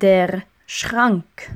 Der Schrank.